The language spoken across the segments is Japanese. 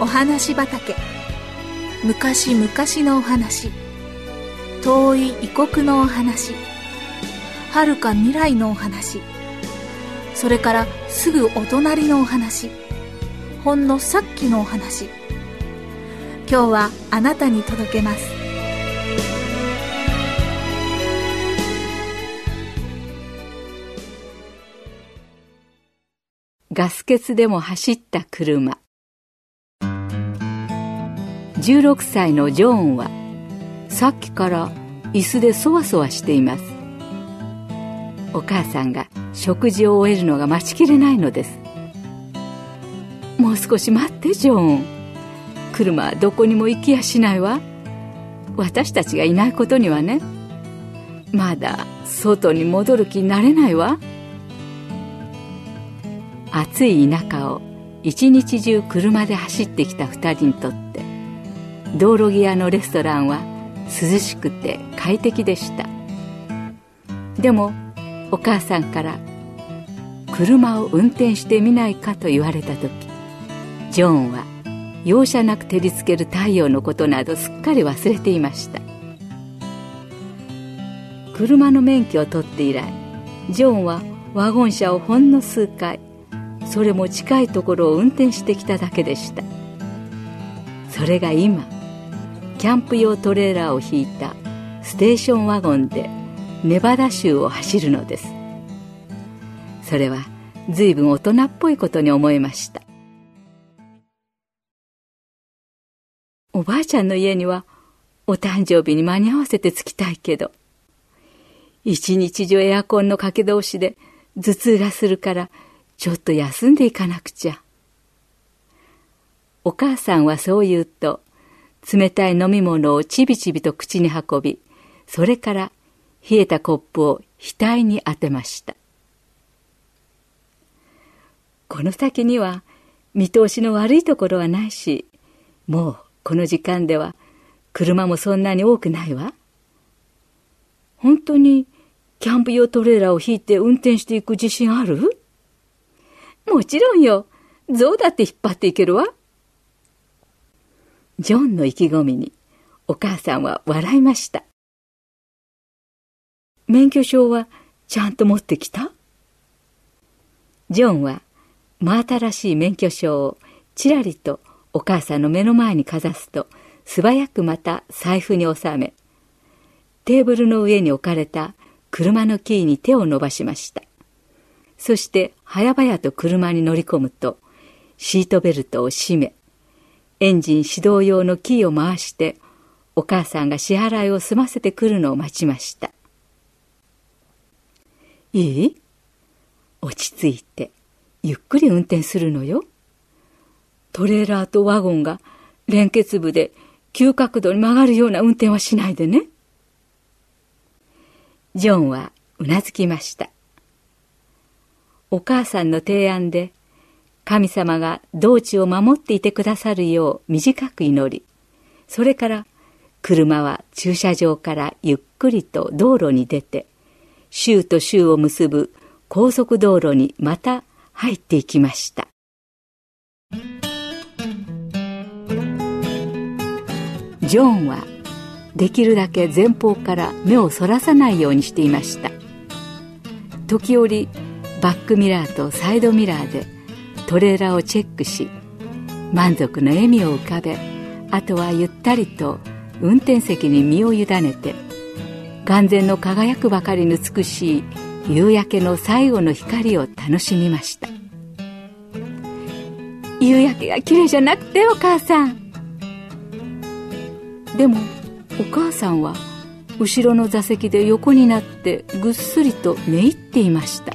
お話畑。昔々のお話。遠い異国のお話。遥か未来のお話。それからすぐお隣のお話。ほんのさっきのお話。今日はあなたに届けます。ガス欠でも走った車。16歳のジョーンはさっきから椅子でそわそわしています。お母さんが食事を終えるのが待ちきれないのです。もう少し待ってジョーン。車はどこにも行きやしないわ。私たちがいないことにはね。まだ外に戻る気になれないわ。暑い田舎を一日中車で走ってきた2人にとって道路際のレストランは涼しくて快適でした。でもお母さんから「車を運転してみないか」と言われた時ジョーンは容赦なく照りつける太陽のことなどすっかり忘れていました。車の免許を取って以来ジョーンはワゴン車をほんの数回それも近いところを運転してきただけでした。それが今キャンプ用トレーラーを引いたステーションワゴンでネバダ州を走るのですそれは随分大人っぽいことに思いましたおばあちゃんの家にはお誕生日に間に合わせて着きたいけど一日中エアコンのかけ通しで頭痛がするからちょっと休んでいかなくちゃ。お母さんはそう言うと、冷たい飲み物をちびちびと口に運び、それから冷えたコップを額に当てました。この先には見通しの悪いところはないし、もうこの時間では車もそんなに多くないわ。本当にキャンプ用トレーラーを引いて運転していく自信ある？もちろんよ。象だって引っ張っていけるわ。ジョンの意気込みにお母さんは笑いました。免許証はちゃんと持ってきた？ジョンは真新しい免許証をちらりとお母さんの目の前にかざすと素早くまた財布に収めテーブルの上に置かれた車のキーに手を伸ばしましたそして早々と車に乗り込むと、シートベルトを締め、エンジン始動用のキーを回して、お母さんが支払いを済ませてくるのを待ちました。いい？落ち着いて、ゆっくり運転するのよ。トレーラーとワゴンが連結部で急角度に曲がるような運転はしないでね。ジョンはうなずきました。お母さんの提案で神様が道地を守っていてくださるよう短く祈り。それから車は駐車場からゆっくりと道路に出て州と州を結ぶ高速道路にまた入っていきました。ジョンはできるだけ前方から目をそらさないようにしていました。時折バックミラーとサイドミラーでトレーラーをチェックし満足の笑みを浮かべあとはゆったりと運転席に身を委ねて眼前の輝くばかりの美しい夕焼けの最後の光を楽しみました。夕焼けが綺麗じゃなくてお母さん。でもお母さんは後ろの座席で横になってぐっすりと寝入っていました。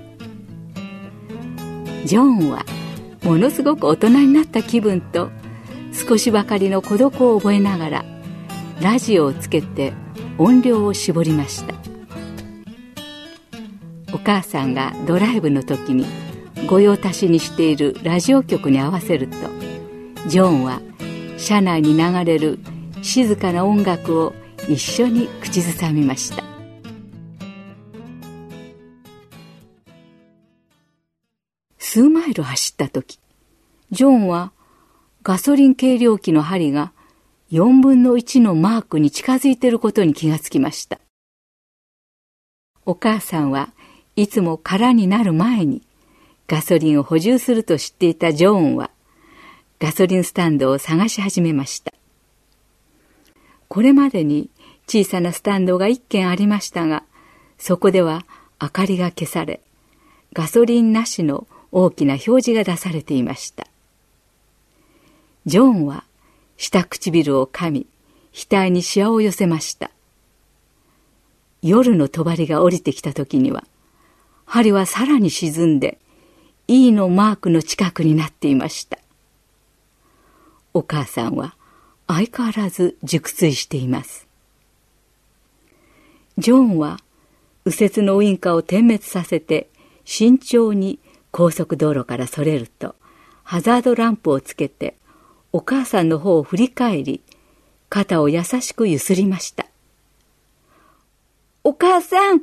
ジョーンはものすごく大人になった気分と少しばかりの孤独を覚えながらラジオをつけて音量を絞りました。お母さんがドライブの時に御用達にしているラジオ局に合わせるとジョンは車内に流れる静かな音楽を一緒に口ずさみました。数マイル走った時ジョンはガソリン計量器の針が4分の1のマークに近づいていることに気がつきました。お母さんはいつも空になる前にガソリンを補充すると知っていたジョーンはガソリンスタンドを探し始めました。これまでに小さなスタンドが1軒ありましたが、そこでは明かりが消され、ガソリンなしの大きな表示が出されていました。ジョンは下唇を噛み、額にシワを寄せました。夜の帳が降りてきた時には、針はさらに沈んで、E のマークの近くになっていました。お母さんは相変わらず熟睡しています。ジョンは右折のウインカーを点滅させて慎重に高速道路からそれるとハザードランプをつけてお母さんの方を振り返り肩を優しくゆすりました。お母さん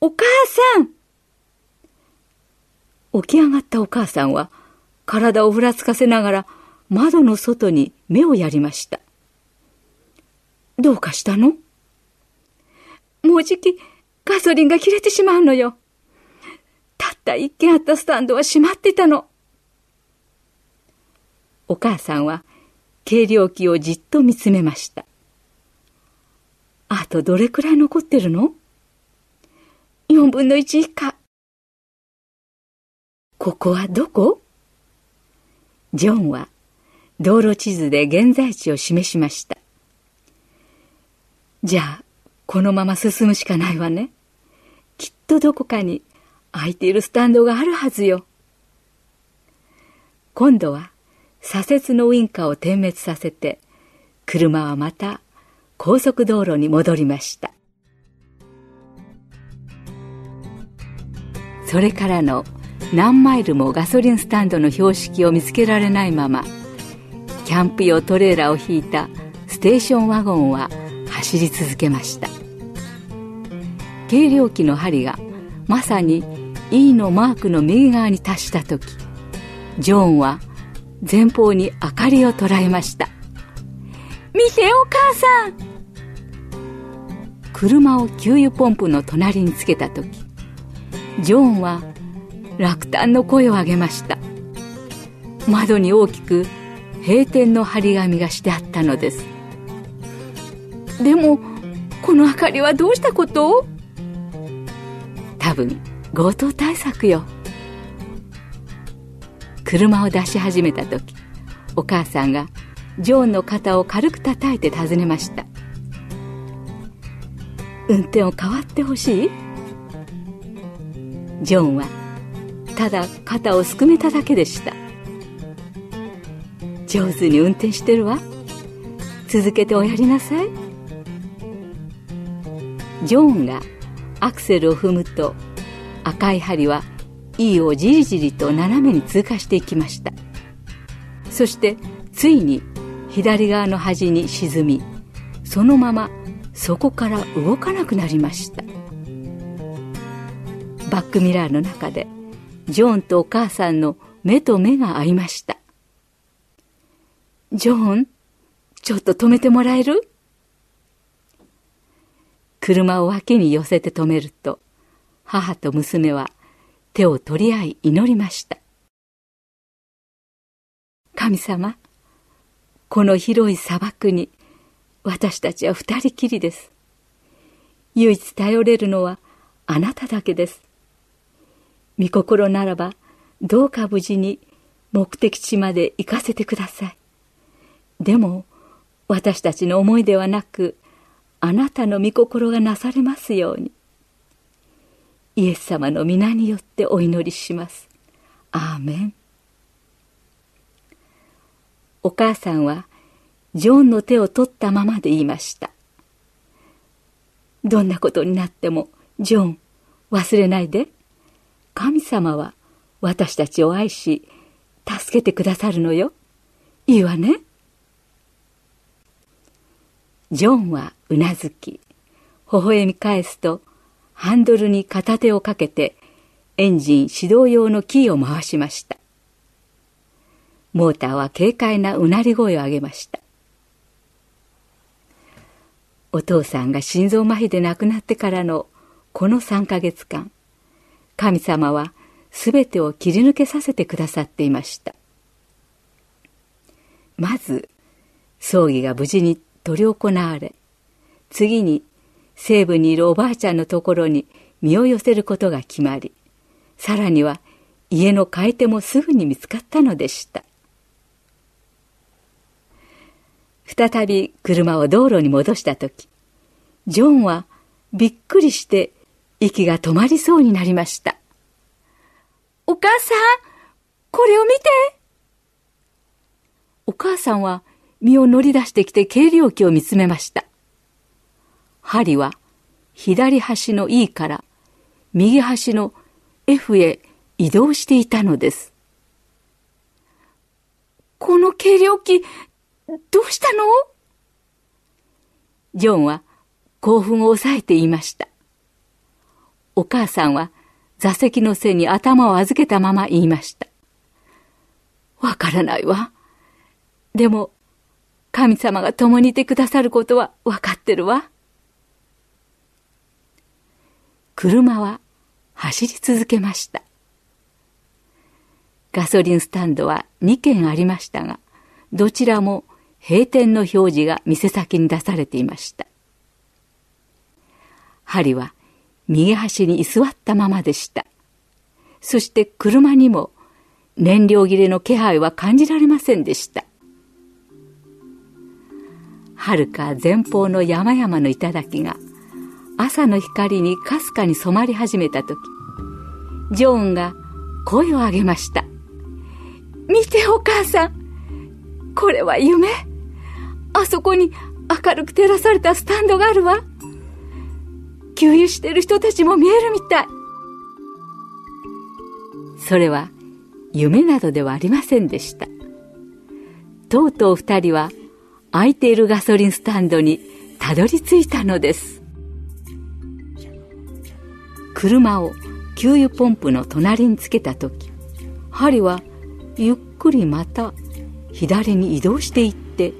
お母さん起き上がったお母さんは体をふらつかせながら窓の外に目をやりました。どうかしたの？もうじきガソリンが切れてしまうのよ。た一軒あったスタンドは閉まってたの。お母さんは計量器をじっと見つめました。あとどれくらい残ってるの ?4 分の1以下。ここはどこ？ジョンは道路地図で現在地を示しました。じゃあ、このまま進むしかないわね。きっとどこかに空いているスタンドがあるはずよ。今度は左折のウインカーを点滅させて、車はまた高速道路に戻りました。それからの何マイルもガソリンスタンドの標識を見つけられないまま、キャンプ用トレーラーを引いたステーションワゴンは走り続けました計量器の針がまさに E のマークの右側に達した時ジョーンは前方に明かりを捉えました。見てお母さん。車を給油ポンプの隣につけた時ジョーンは落胆の声を上げました。窓に大きく閉店の張り紙がしてあったのです。でもこの明かりはどうしたこと？多分強盗対策よ。車を出し始めた時お母さんがジョーンの肩を軽く叩いて尋ねました。運転を代わってほしい？ジョーンはただ肩をすくめただけでした。上手に運転してるわ。続けておやりなさい。ジョンがアクセルを踏むと赤い針は E をじりじりと斜めに通過していきました。そしてついに左側の端に沈みそのままそこから動かなくなりました。バックミラーの中でジョーンとお母さんの目と目が合いました。ジョーンちょっと止めてもらえる？車を脇に寄せて止めると、母と娘は手を取り合い祈りました。神様、この広い砂漠に私たちは二人きりです。唯一頼れるのはあなただけです。御心ならばどうか無事に目的地まで行かせてください。でも私たちの思いではなくあなたの御心がなされますように。イエス様の皆によってお祈りします。アーメン。お母さんは、ジョンの手を取ったままで言いました。どんなことになっても、ジョン、忘れないで。神様は私たちを愛し、助けてくださるのよ。いいわね。ジョンはうなずき、微笑み返すと、ハンドルに片手をかけて、エンジン始動用のキーを回しました。モーターは軽快なうなり声を上げました。お父さんが心臓麻痺で亡くなってからのこの3ヶ月間、神様は全てを切り抜けさせてくださっていました。まず、葬儀が無事に執り行われ、次に西部にいるおばあちゃんのところに身を寄せることが決まり、さらには家の買い手もすぐに見つかったのでした。再び車を道路に戻した時、ジョンはびっくりして息が止まりそうになりました。お母さん、これを見てお母さんは身を乗り出してきて計量器を見つめました。針は左端の E から右端の F へ移動していたのです。この計量器、どうしたの？ジョンは興奮を抑えていました。お母さんは座席の背に頭を預けたまま言いました。わからないわ。でも、神様が共にいてくださることはわかってるわ。車は走り続けました。ガソリンスタンドは2軒ありましたが、どちらも閉店の表示が店先に出されていました。針は右端に居座ったままでした。そして車にも燃料切れの気配は感じられませんでした。はるか前方の山々の頂が朝の光にかすかに染まり始めた時、ジョーンが声を上げました。見てお母さん。これは夢。あそこに明るく照らされたスタンドがあるわ。給油してる人たちも見えるみたい。それは夢などではありませんでした。とうとう二人は空いているガソリンスタンドにたどり着いたのです。車を給油ポンプの隣につけた時、針はゆっくりまた左に移動していって、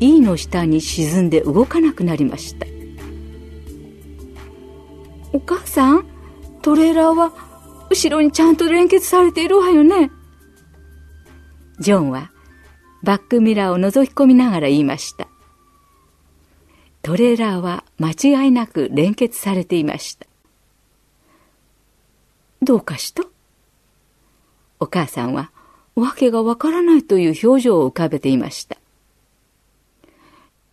E の下に沈んで動かなくなりました。お母さんトレーラーは後ろにちゃんと連結されているわよね。ジョンはバックミラーを覗き込みながら言いました。トレーラーは間違いなく連結されていました。どうかした？お母さんは訳がわからないという表情を浮かべていました。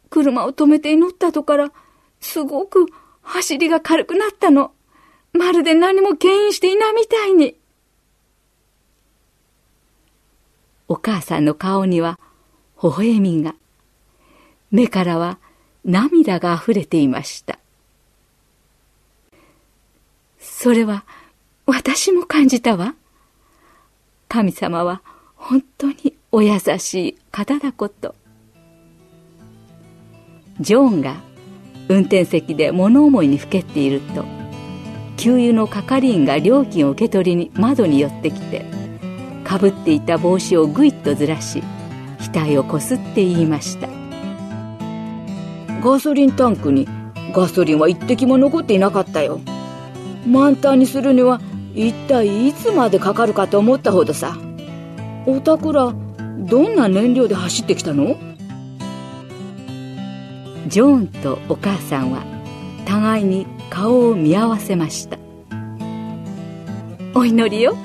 車を止めて祈ったとから、すごく走りが軽くなったの。まるで何も牽引していないみたいに。お母さんの顔には微笑みが、目からは涙が溢れていました。それは私も感じたわ。神様は本当にお優しい方だこと。ジョーンが運転席で物思いにふけっていると給油の係員が料金を受け取りに窓に寄ってきてかぶっていた帽子をぐいっとずらし額をこすって言いましたガソリンタンクにガソリンは一滴も残っていなかったよ満タンにするには一体いつまでかかるかと思ったほどさ。おたくらどんな燃料で走ってきたの？ジョーンとお母さんは互いに顔を見合わせました。お祈りよ。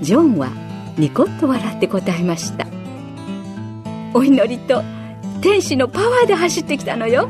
ジョンはニコッと笑って答えました。お祈りと天使のパワーで走ってきたのよ。